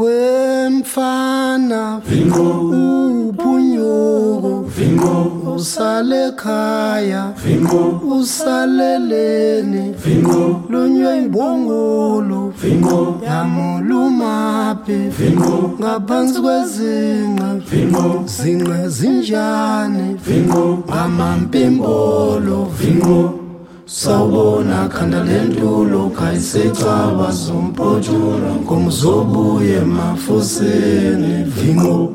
wemfana vingo uphunyuko vingo usale ekhaya vingo usaleleni vingo lunywe imbongolo vingo yamulumapi vingo ngaphansi kwezinqa vingo zinqe zinjani vingo ngamampimbolo vingo sawubona khanda lentulo khayisecaba zompotshula ngomzobuye emafuseni vingo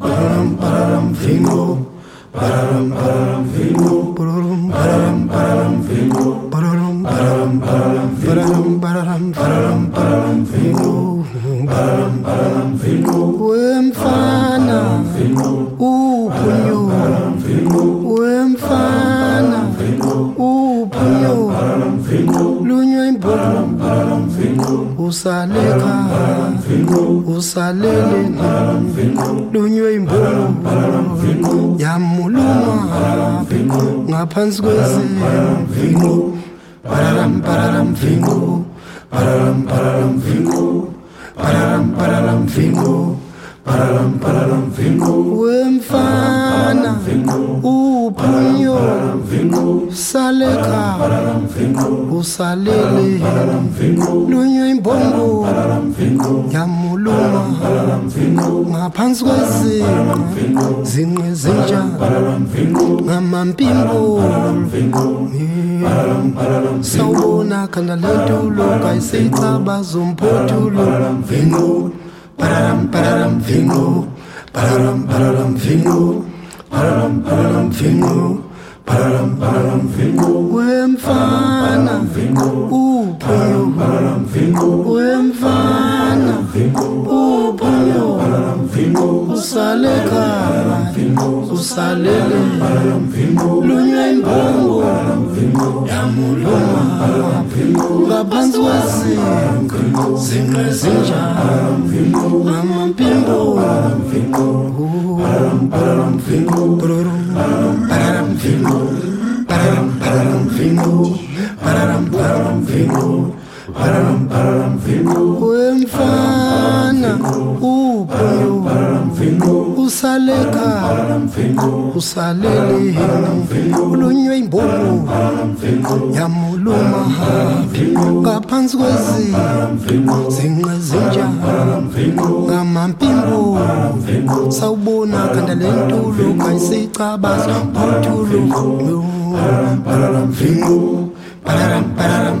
bararam bararam vingo bararam bararam vingo bararam bararam vingo bararam bararam bararam bararam bararam bararam bararam vingo bararam bararam vingo wemfana vingo usaleka usaleleni lunywe imbulu yamuluma ngaphansi kwezinvingo pararam pararam vingo pararam pararam vingo pararam pararam vingo pararam pararam vingo. Wemfana uphunyuka saleka usalele lunywe imbongo yamuluma ngaphansi kwezinqa zinqe zinja ngamampimbo sawubona khanda lentulo kayiseyicaba zompothulo vingo pararam pararam vingo pararam pararam vingo pararam pararam vingo pararam pararam vingo wemfana uphuyo wemfana uphuyo usaleka usalele lunywe imbongo yamuluma ngaphansi kwezinqa zinqe zinjani ngamampimbo pararam pararam vingo pararam vingo pararam pararam vingo pararam pararam vingo pararam pararam vingo wemfana usaleka usalele ulunywe imbongo yamuluma. Ngaphansi kwezinqa zinqe zinjani ngamampimbo sawubona khanda lentulo kayisicabaza phuthulo pararam pararam vingo pararam pararam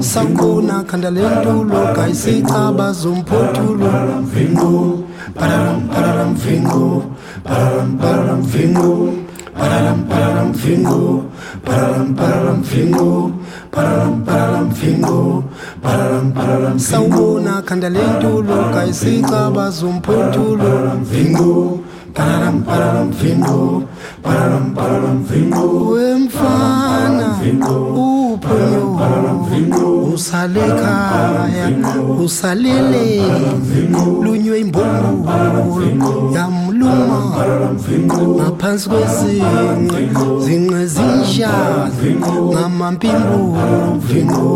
sawubona khanda lentulo kayisicabaza umphothulo vingo pararam pararam vingo pararam pararam vingo pararam pararam vingo pararam pararam vingo pararam pararam vingo pararam pararam sawubona khanda lentulo kayisicabaza umphothulo vingo pararam pararam vingo pararam pararam vingo wemfana uphuyo usalekaya usalele. Lunywe imbongolo yamluma. Ngaphansi kwezinqa zinqe zinjani ngamampimbo vingo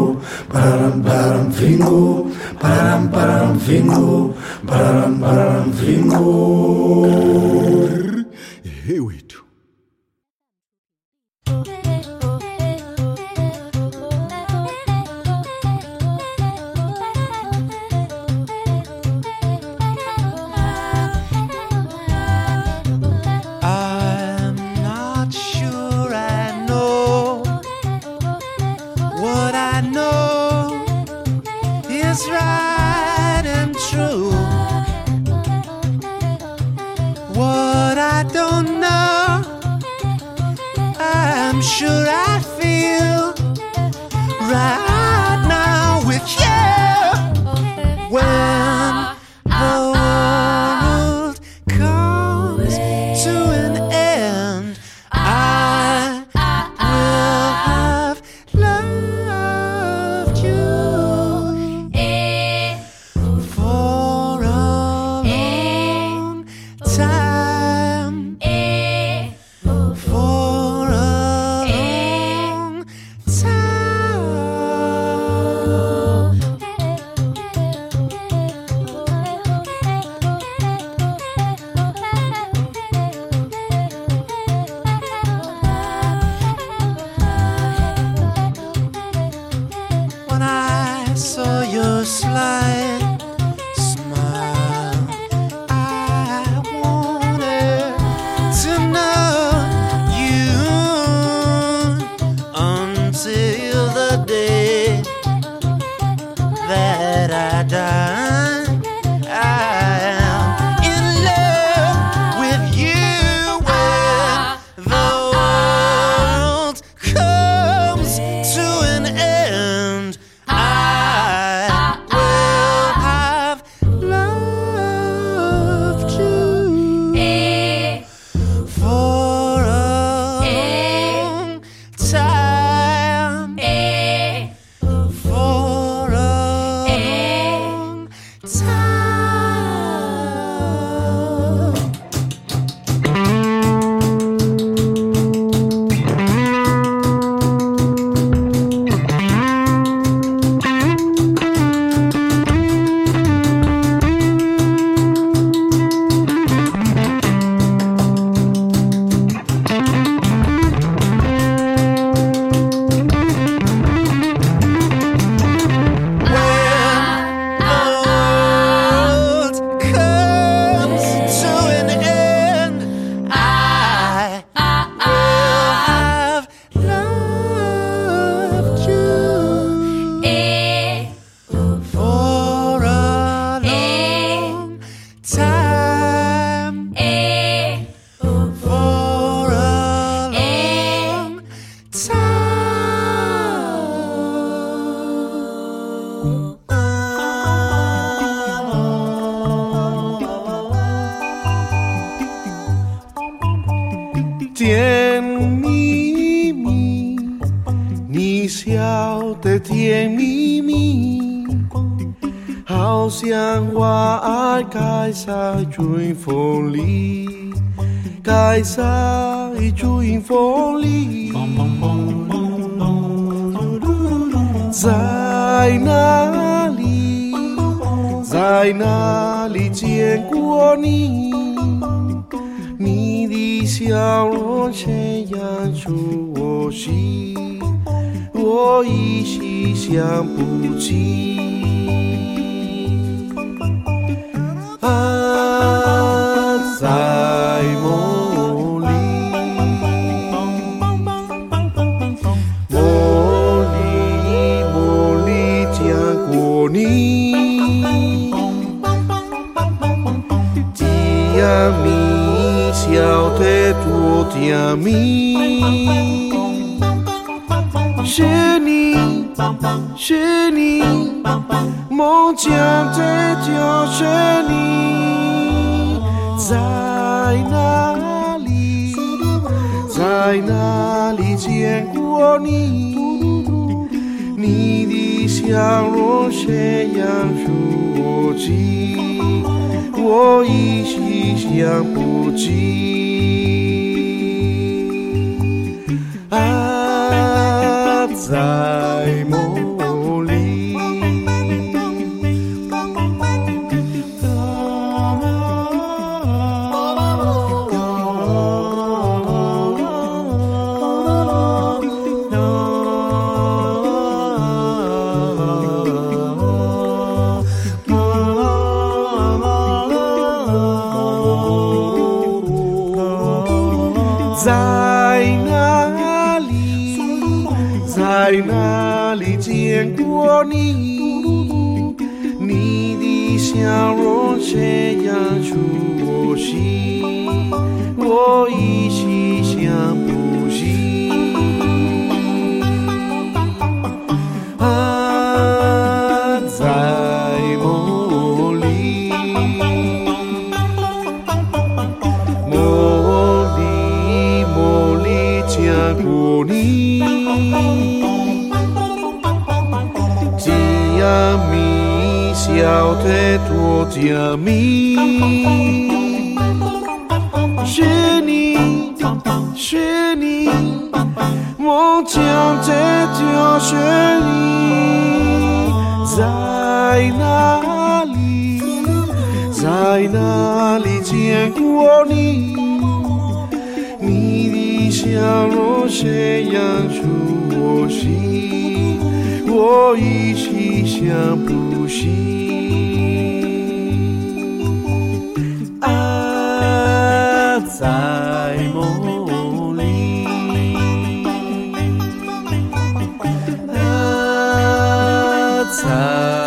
pararam joy. 在哪里？在哪里见过你？你的笑容这样熟悉，我依稀想不起。啊，在。小蜜，是你，是你，我将这就是你，在哪里，在哪里见过你？你的笑容谁让出我心，我一起想不起。在梦里我在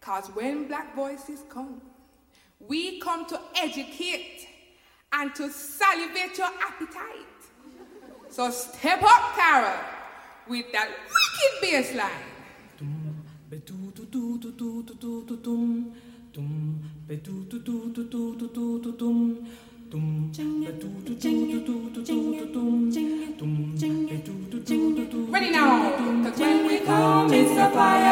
Because when black voices come, we come to educate and to salivate your appetite. So step up, Carol, with that wicked bass line. Ready now, cause when we come, it's a fire.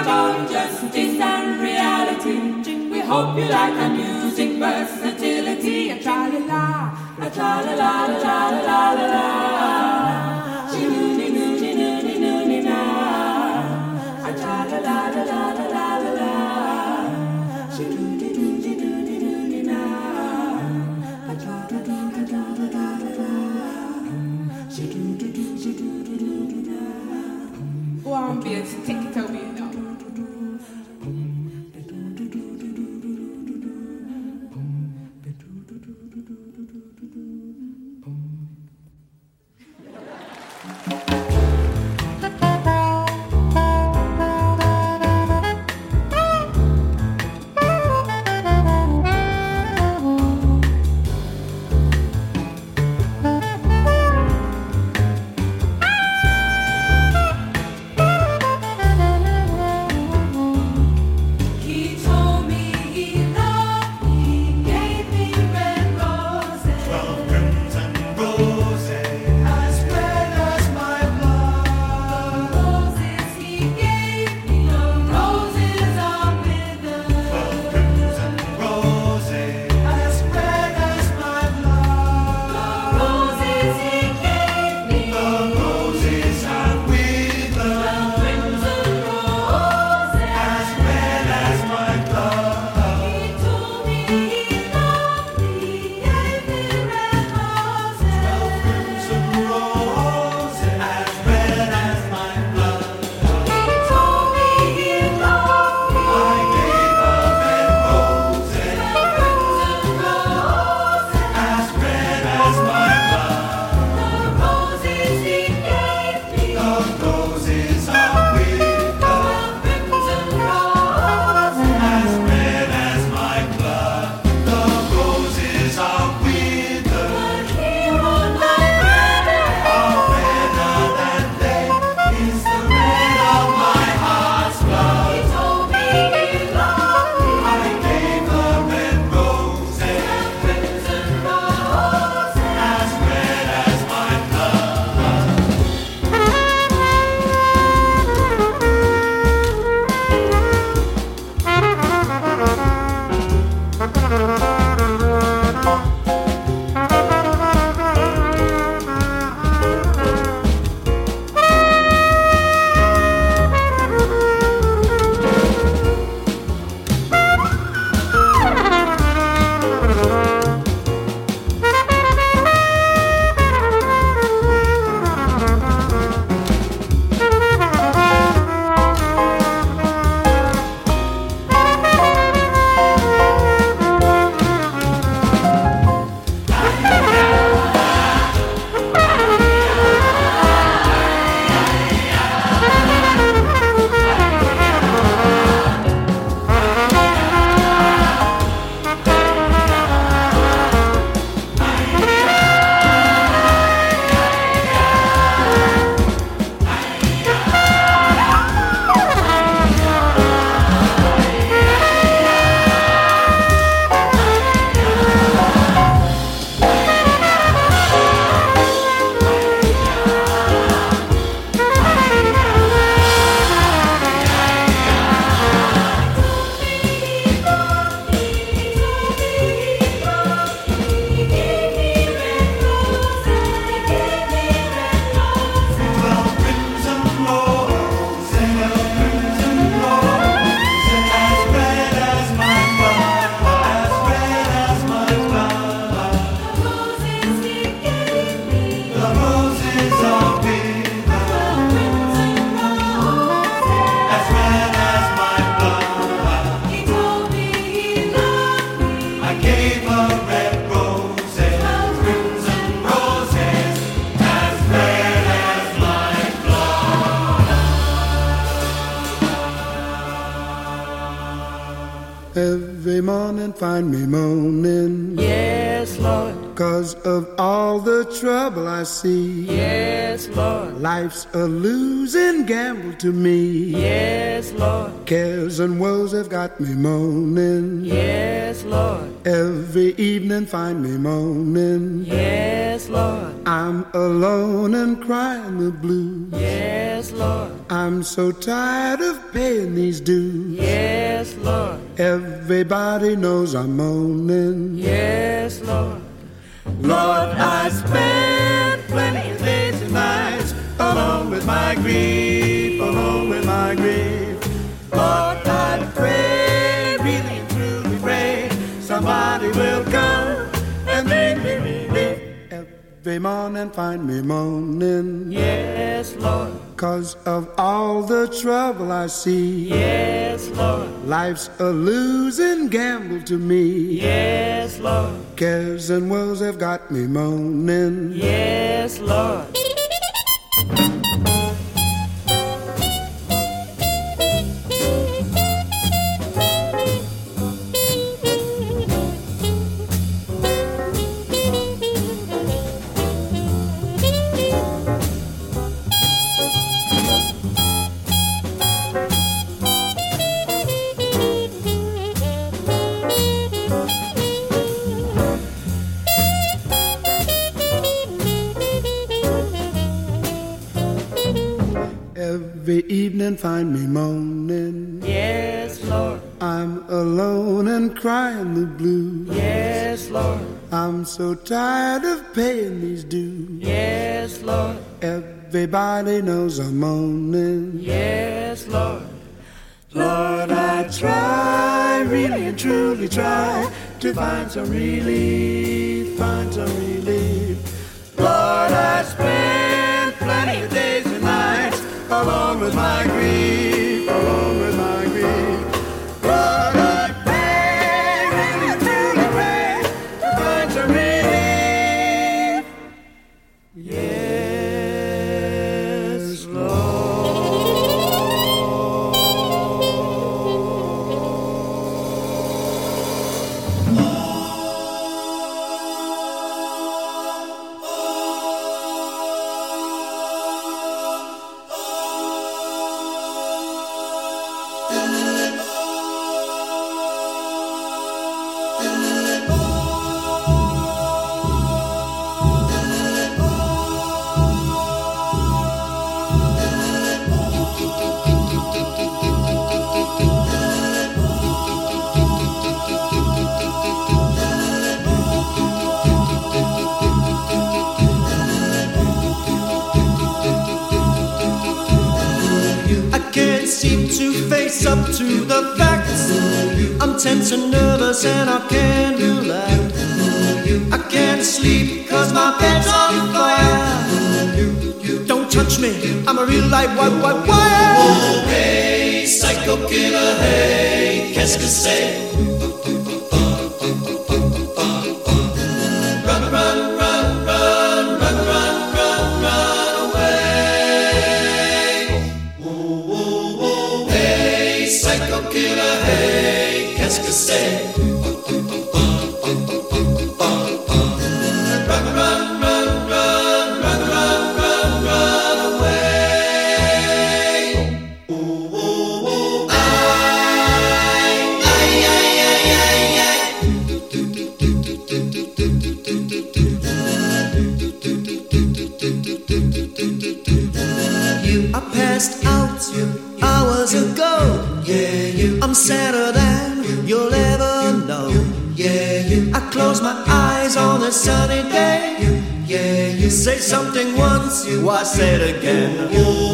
about justice and reality. We hope you like our music versatility. A tra la la, a tra la la la la la la. Cause of all the trouble I see. Yes, Lord. Life's a losing gamble to me. Yes, Lord. Cares and woes have got me moaning. Yes, Lord. Every evening find me moaning. Yes, Lord. I'm alone and crying the blues. Yes, Lord. I'm so tired of paying these dues. Yes, Lord. Everybody knows I'm moaning. Yes, Lord. Lord, I spend plenty of days and nights alone with my grief, alone with my grief. Lord, I pray, really and truly pray, somebody will come and bring me relief. Every morning find me moaning. Yes, Lord. Cause of all the trouble I see. Yes, Lord. Life's a losing gamble to me. Yes, Lord. Cares and woes have got me moaning. Yes, Lord. Find me moaning. Yes, Lord. I'm alone and crying the blues. Yes, Lord. I'm so tired of paying these dues. Yes, Lord. Everybody knows I'm moaning. Yes, Lord. Lord, I try, really and truly try to find some relief, find some relief. Lord, I spend alone with my grief, tense and nervous and I can't relax. I can't sleep cause my bed's on fire. Don't touch me, I'm a real life white, white wire. Oh, hey, psycho killer, hey, qu'est-ce que c'est? Say it again? Oh,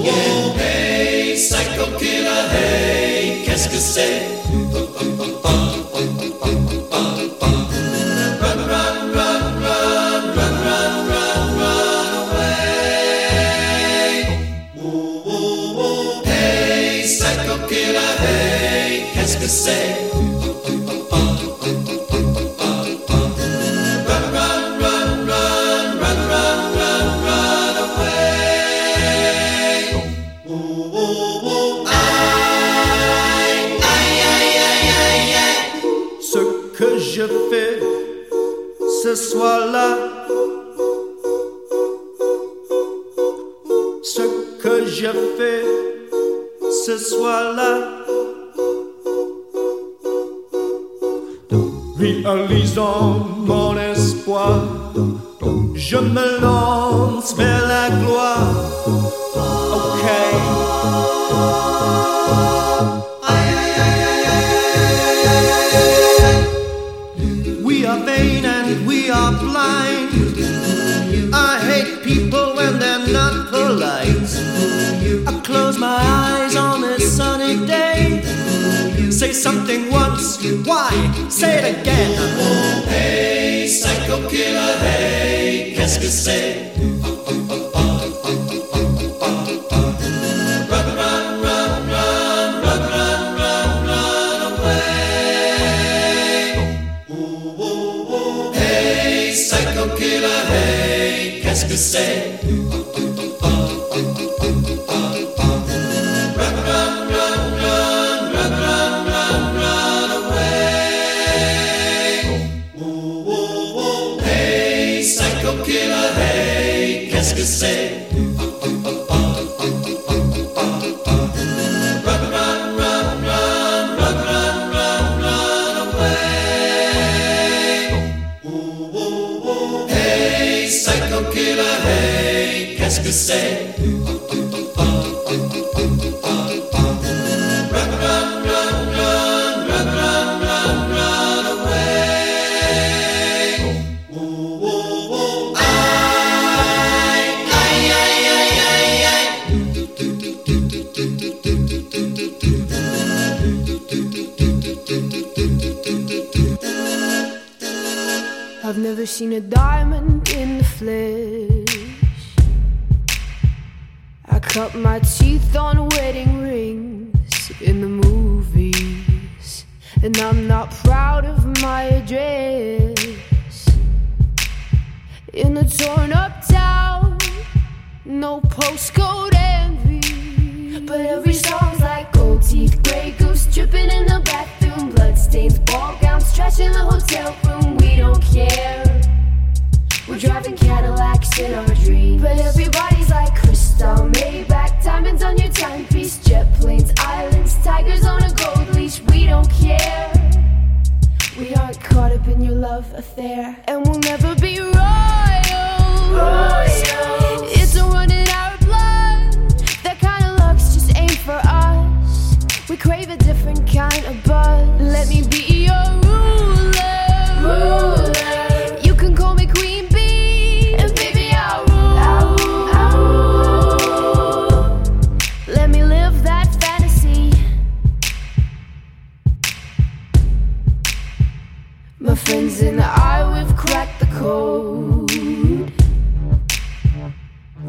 something once, why? Say it again. Oh, hey, psycho killer, hey, qu'est-ce que c'est? Psycho killer, hey, leash. We don't care. We aren't caught up in your love affair, and we'll never be royals. It's a run in our blood. That kind of luck's just ain't for us. We crave a different kind of buzz. Let me be your ruler. You code.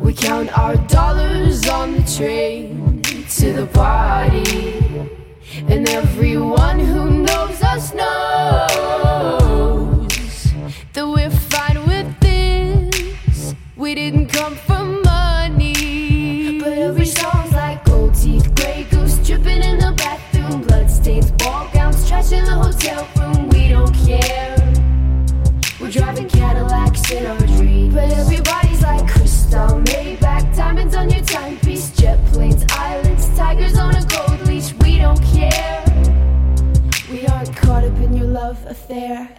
We count our dollars on the train to the party. And everyone who knows us knows that we're fine with this. We didn't come for money. But every song's like gold teeth, Grey Goose dripping in the bathroom, bloodstains, ball gowns, trash in the hotel In our dreams. But everybody's like Cristal, Maybach, diamonds on your timepiece, jet planes, islands, tigers on a gold leash. We don't care. We aren't caught up in your love affair,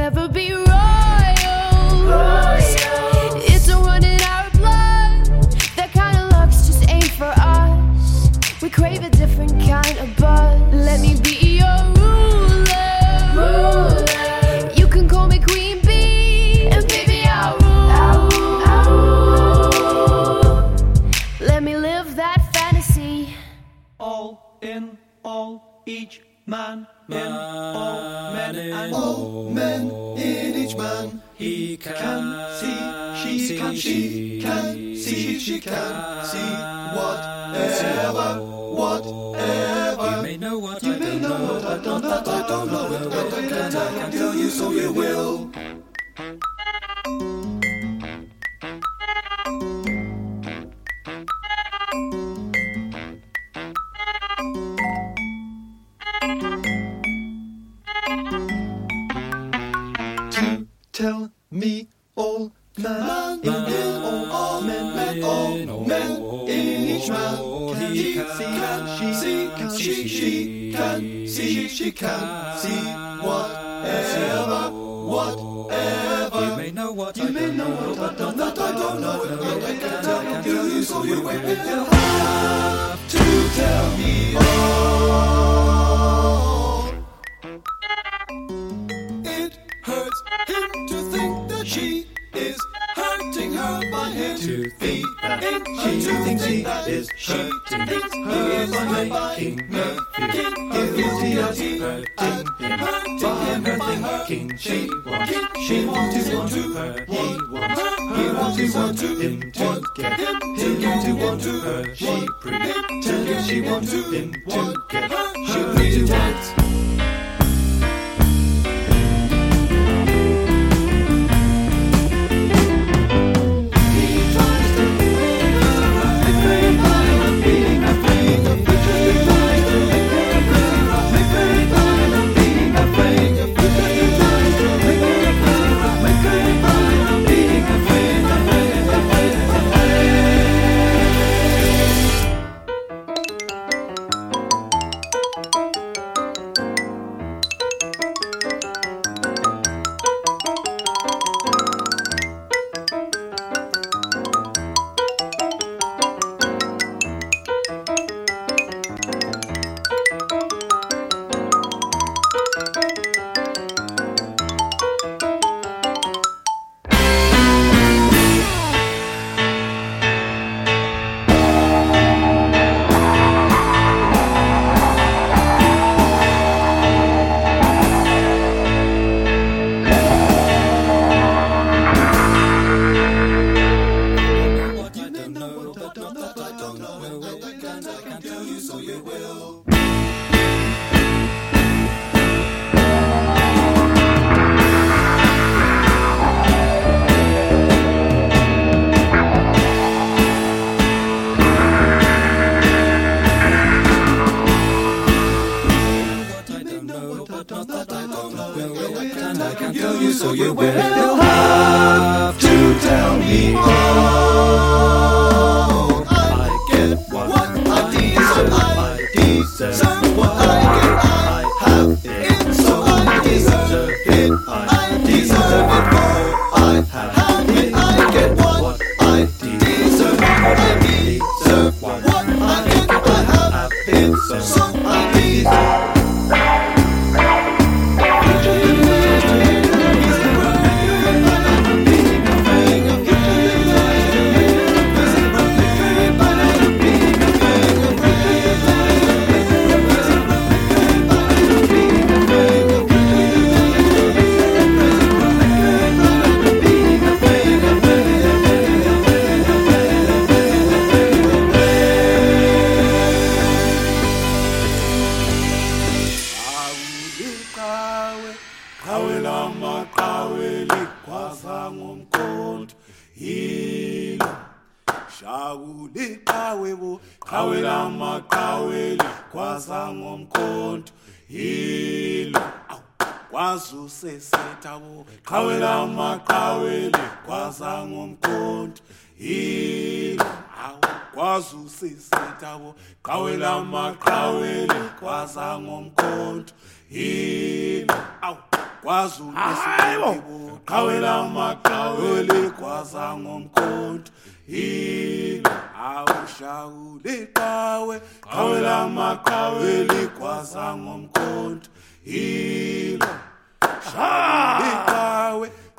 never be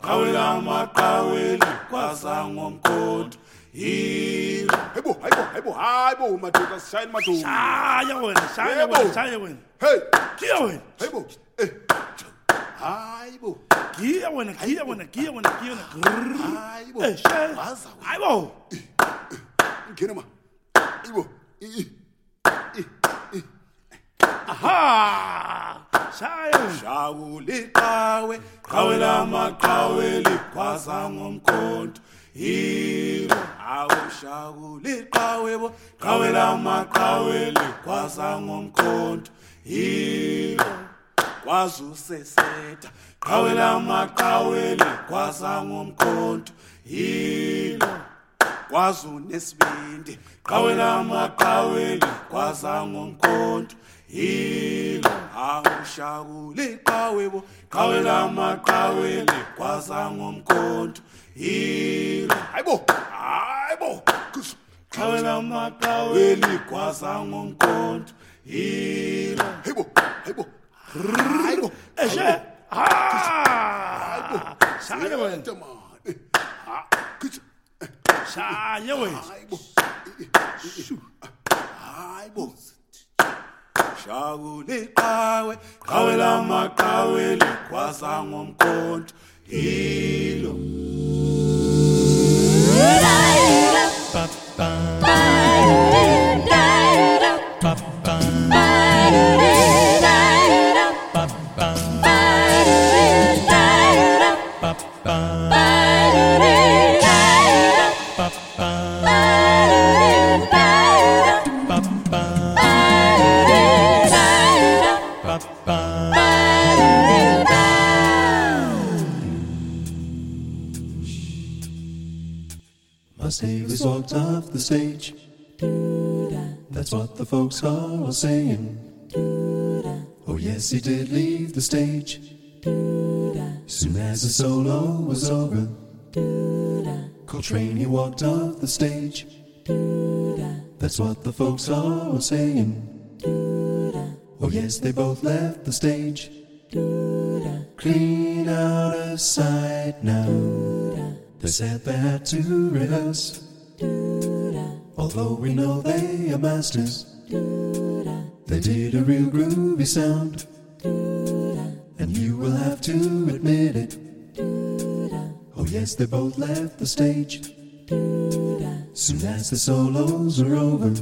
qhawe lamaqhawe likwaza ngomkhonto yilo hayibo hayibo hayibo hayibo madoda sishayeni madoda shaya wena shaya wena shaya wena. Hey. Giya wena. Hayibo eh. Hayibo giya wena giya wena giya wena giya wena. Hayibo Eh, waza wena. hayibo ngena ma. Hayibo I- i- aha! Shaya shawula iqawe qawe lamaqawe liqhaza ngomkhonto. Yebo awushawula iqawe bo qawe lamaqawe liqhaza ngomkhonto. Yebo kwazi useseta qawe lamaqawe liqhaza ngomkhonto. Yebo kwazi unesibindi qawe lamaqawe liqhaza ngomkhonto. Yilo awushawuliqawe bo qawe lamaqhawe ligwaza ngomkhonto. Yilo hayibo hayibo Kus- qawe lamaqhawe ligwaza ngomkhonto. Yilo hayibo hayibo hayibo eshe. Ha! Shaya wena. Siyada, man. Eh, ah, kus- shaya wena hayibo hayibo shaku liqhawe qhawe lamaqhawe ligwasa ngomkhonto hilo ba, ba. Walked off the stage. That's what the folks are all saying. Oh, yes, he did leave the stage. Soon as the solo was over, Coltrane he walked off the stage. That's what the folks are all saying. Oh, yes, they both left the stage. Clean out of sight now. They said they had to rehearse. Although we know they are masters, they did a real groovy sound. And you will have to admit it. Oh, yes, they both left the stage. Soon as the solos are over.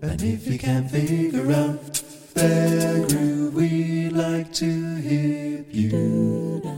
And if you can't figure out their groove, we'd like to hear you.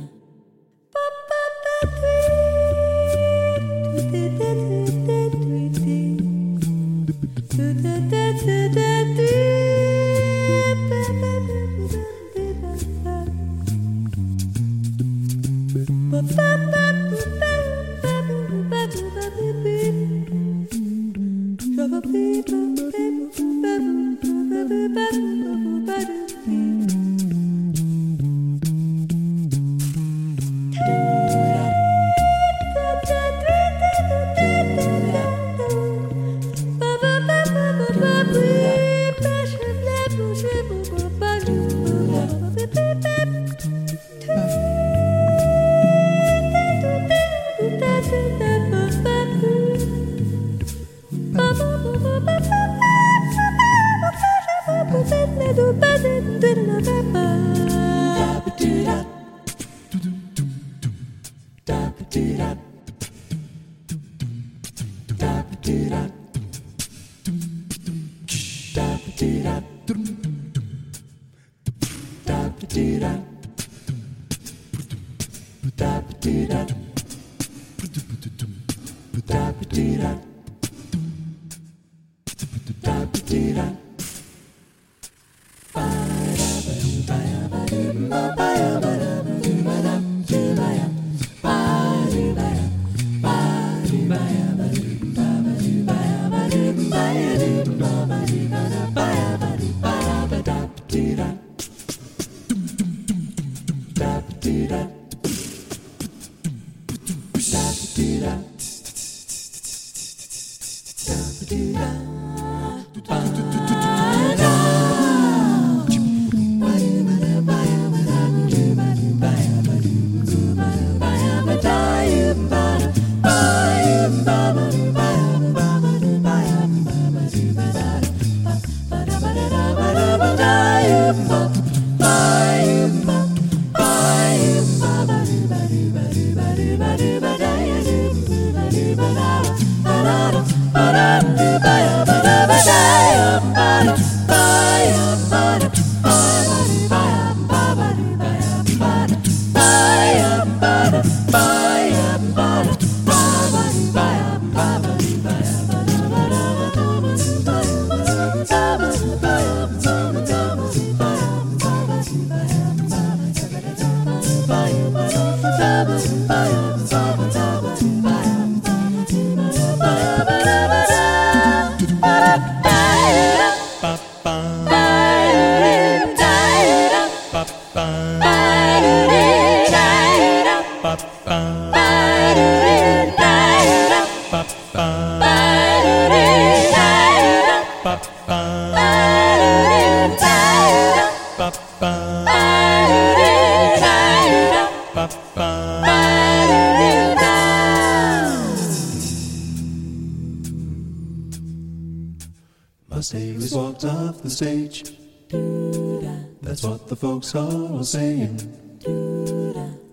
Saying.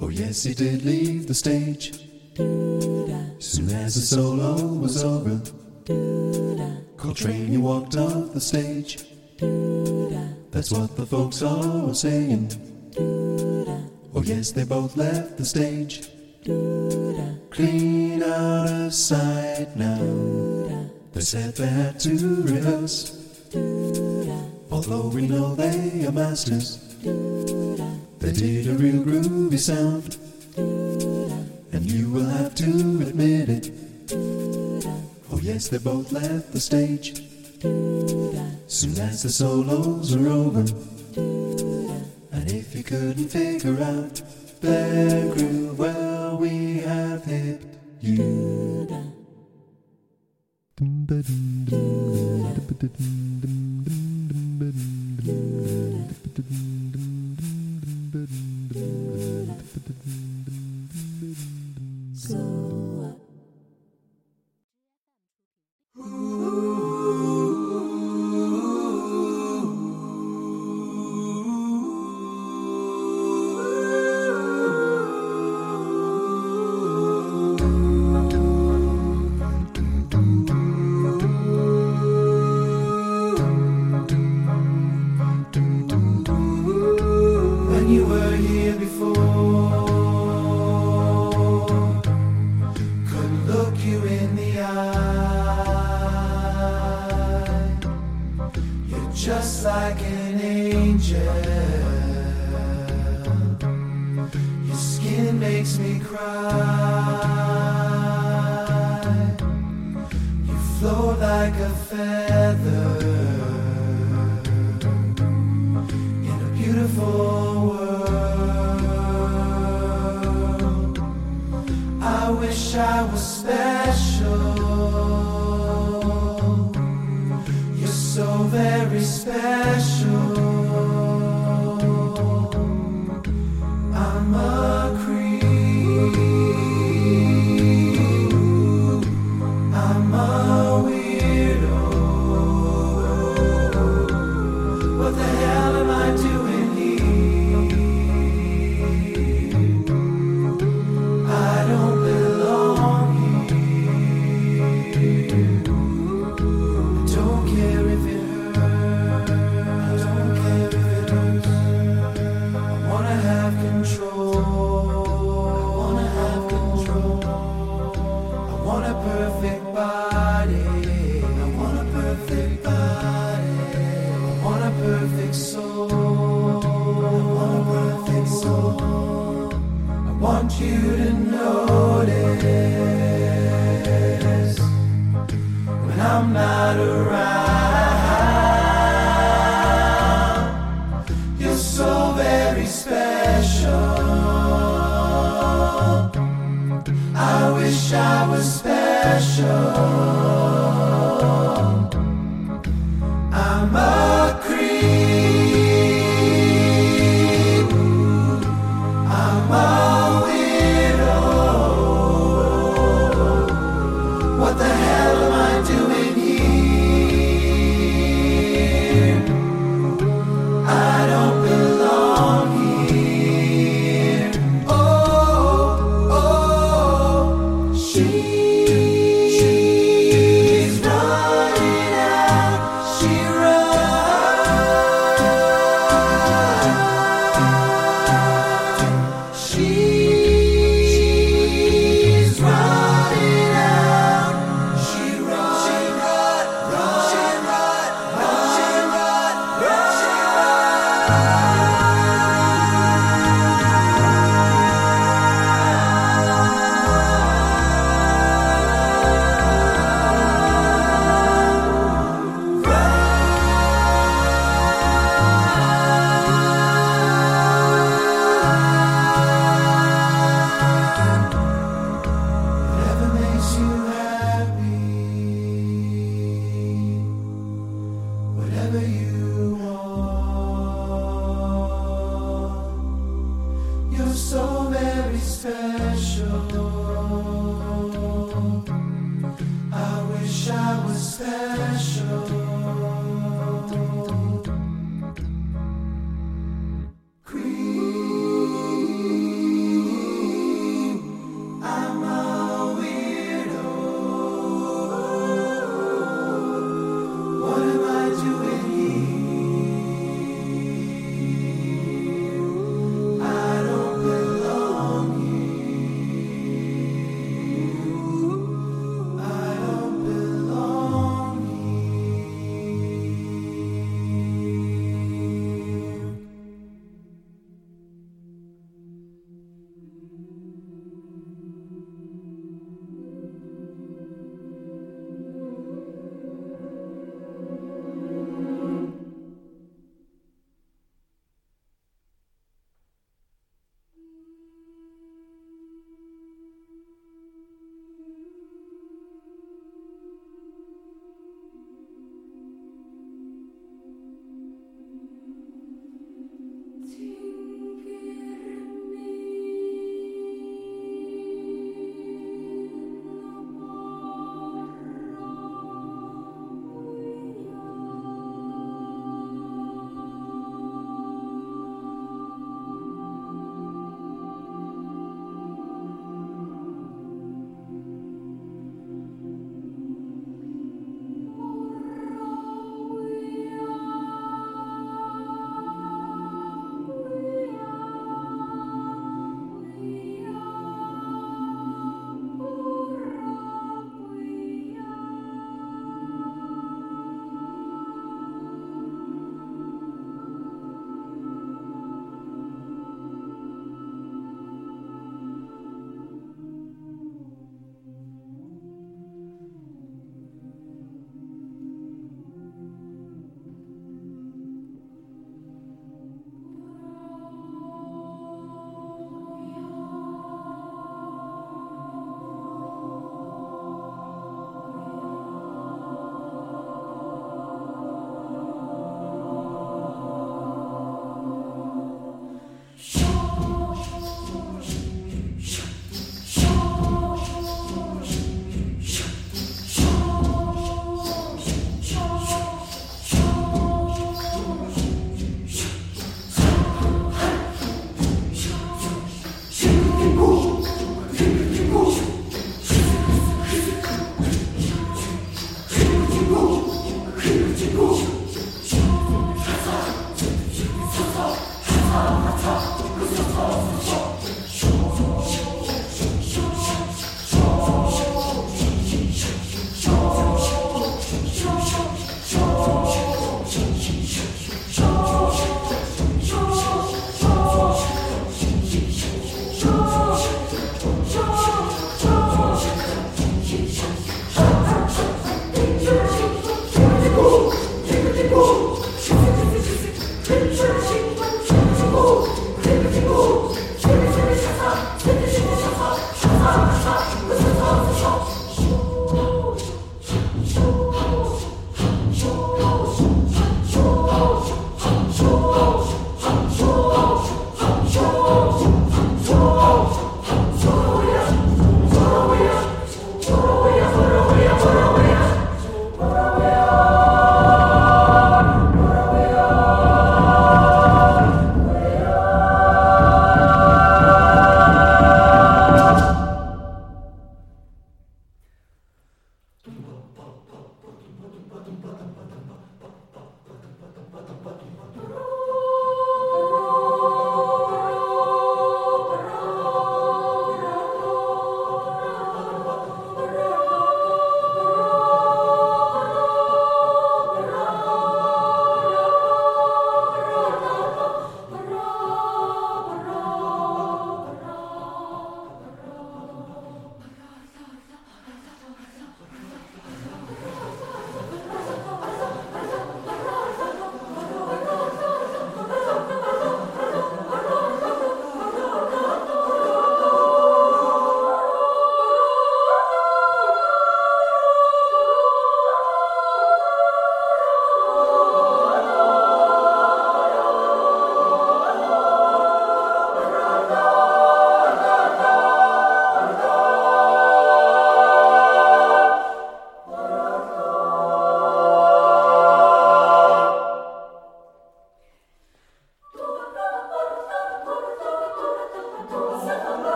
Oh, yes, he did leave the stage. Soon as the solo was over, Coltrane, he walked off the stage. That's what the folks are saying. Oh, yes, they both left the stage. Clean out of sight now. They said they had to rehearse. Although we know they are masters, they did a real groovy sound. And you will have to admit it. Oh, yes, they both left the stage. Soon as the solos were over. And if you couldn't figure out their groove, well, we have hit you.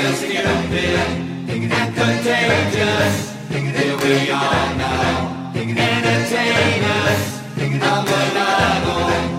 just human and contagious. Here we are now, entertainers. I'm a novel.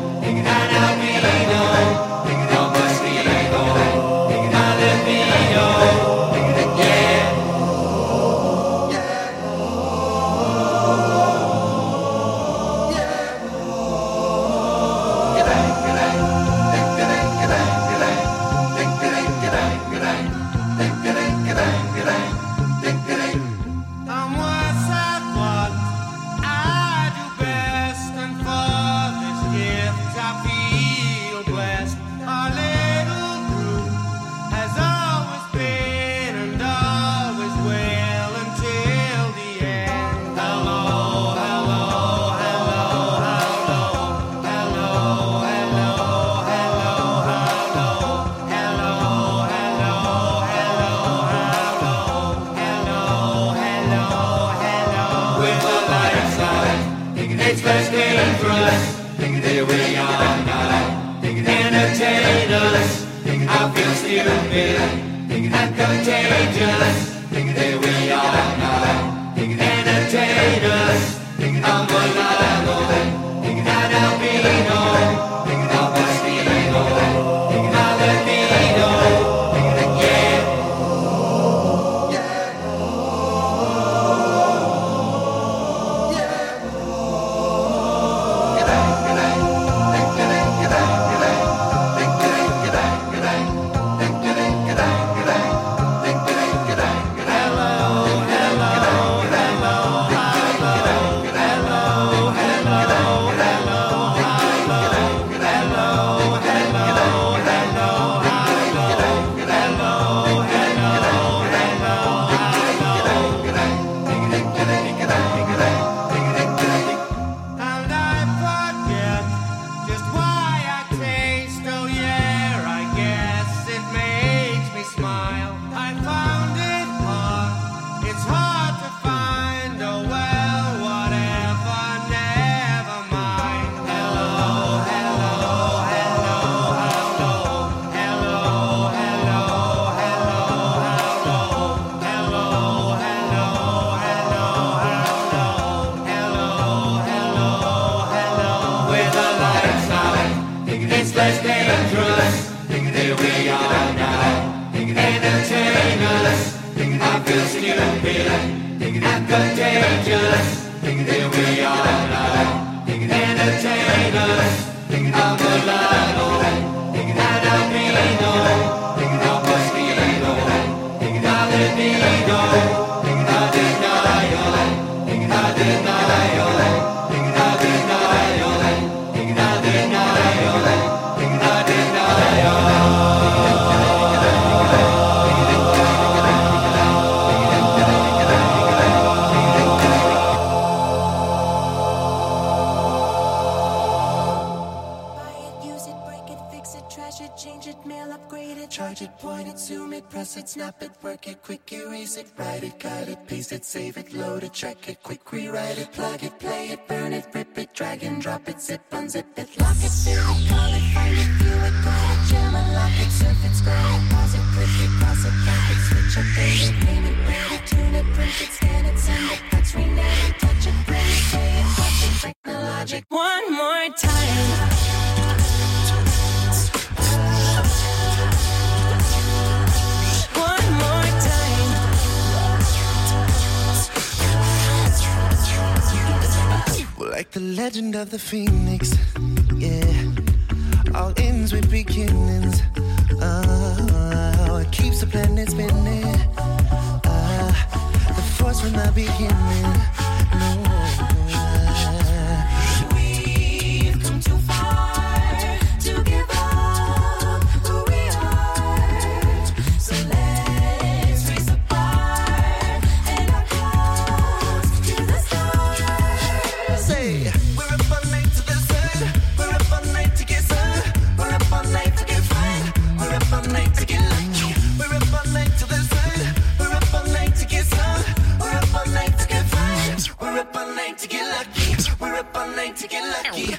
quick legend of the phoenix. Yeah, all ends with beginnings. Oh, it keeps the planet spinning. Uh, the force from the beginning. The answer, my